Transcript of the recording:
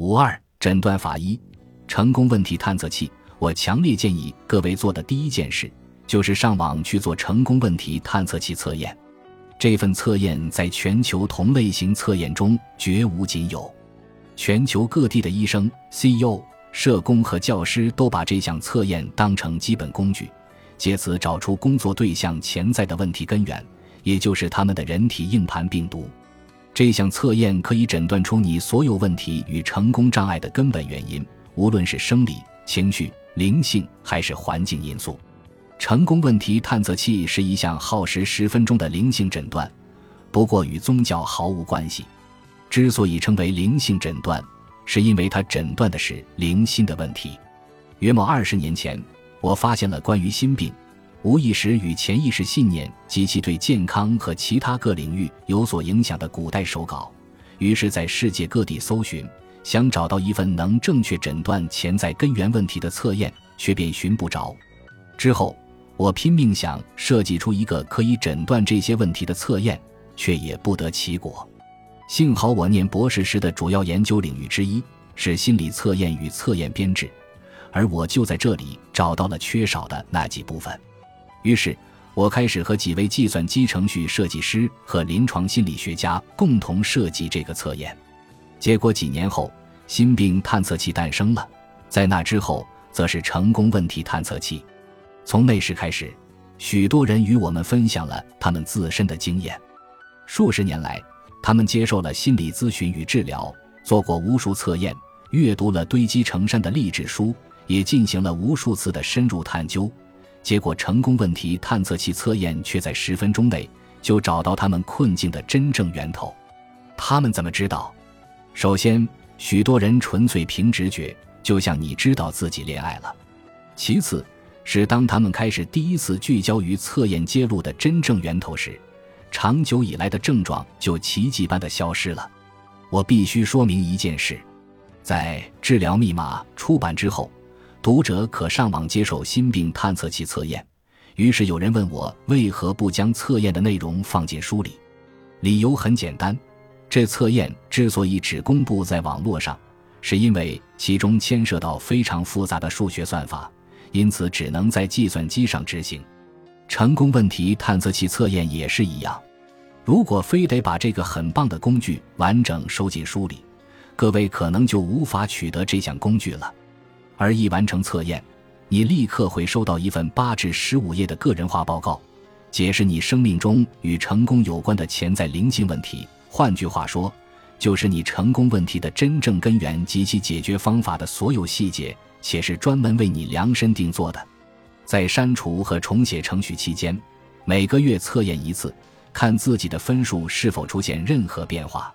五二诊断法一：成功问题探测器。我强烈建议各位做的第一件事，就是上网去做成功问题探测器测验。这份测验在全球同类型测验中绝无仅有，全球各地的医生、CEO、社工和教师都把这项测验当成基本工具，借此找出工作对象潜在的问题根源，也就是他们的人体硬盘病毒。这项测验可以诊断出你所有问题与成功障碍的根本原因，无论是生理、情绪、灵性还是环境因素。成功问题探测器是一项耗时十分钟的灵性诊断，不过与宗教毫无关系。之所以称为灵性诊断，是因为它诊断的是灵心的问题。约莫二十年前，我发现了关于心病、无意识与潜意识信念及其对健康和其他各领域有所影响的古代手稿，于是，在世界各地搜寻，想找到一份能正确诊断潜在根源问题的测验，却便寻不着。之后。我拼命想设计出一个可以诊断这些问题的测验，却也不得其果。幸好我念博士时的主要研究领域之一是心理测验与测验编制，而我就在这里找到了缺少的那几部分。于是，我开始和几位计算机程序设计师和临床心理学家共同设计这个测验。结果几年后，心病探测器诞生了，在那之后，则是成功问题探测器。从那时开始，许多人与我们分享了他们自身的经验。数十年来，他们接受了心理咨询与治疗，做过无数测验，阅读了堆积成山的励志书，也进行了无数次的深入探究。结果，成功问题探测器测验却在十分钟内就找到他们困境的真正源头。他们怎么知道？首先，许多人纯粹凭直觉，就像你知道自己恋爱了。其次，是当他们开始第一次聚焦于测验揭露的真正源头时，长久以来的症状就奇迹般的消失了。我必须说明一件事：在《治疗密码》出版之后，读者可上网接受心病探测器测验。于是有人问我为何不将测验的内容放进书里？理由很简单：这测验之所以只公布在网络上，是因为其中牵涉到非常复杂的数学算法。因此，只能在计算机上执行。成功问题探测器测验也是一样。如果非得把这个很棒的工具完整收进书里，各位可能就无法取得这项工具了。而一完成测验，你立刻会收到一份八至十五页的个人化报告，解释你生命中与成功有关的潜在灵性问题。换句话说，就是你成功问题的真正根源及其解决方法的所有细节。且是专门为你量身定做的。在删除和重写程序期间，每个月测验一次，看自己的分数是否出现任何变化。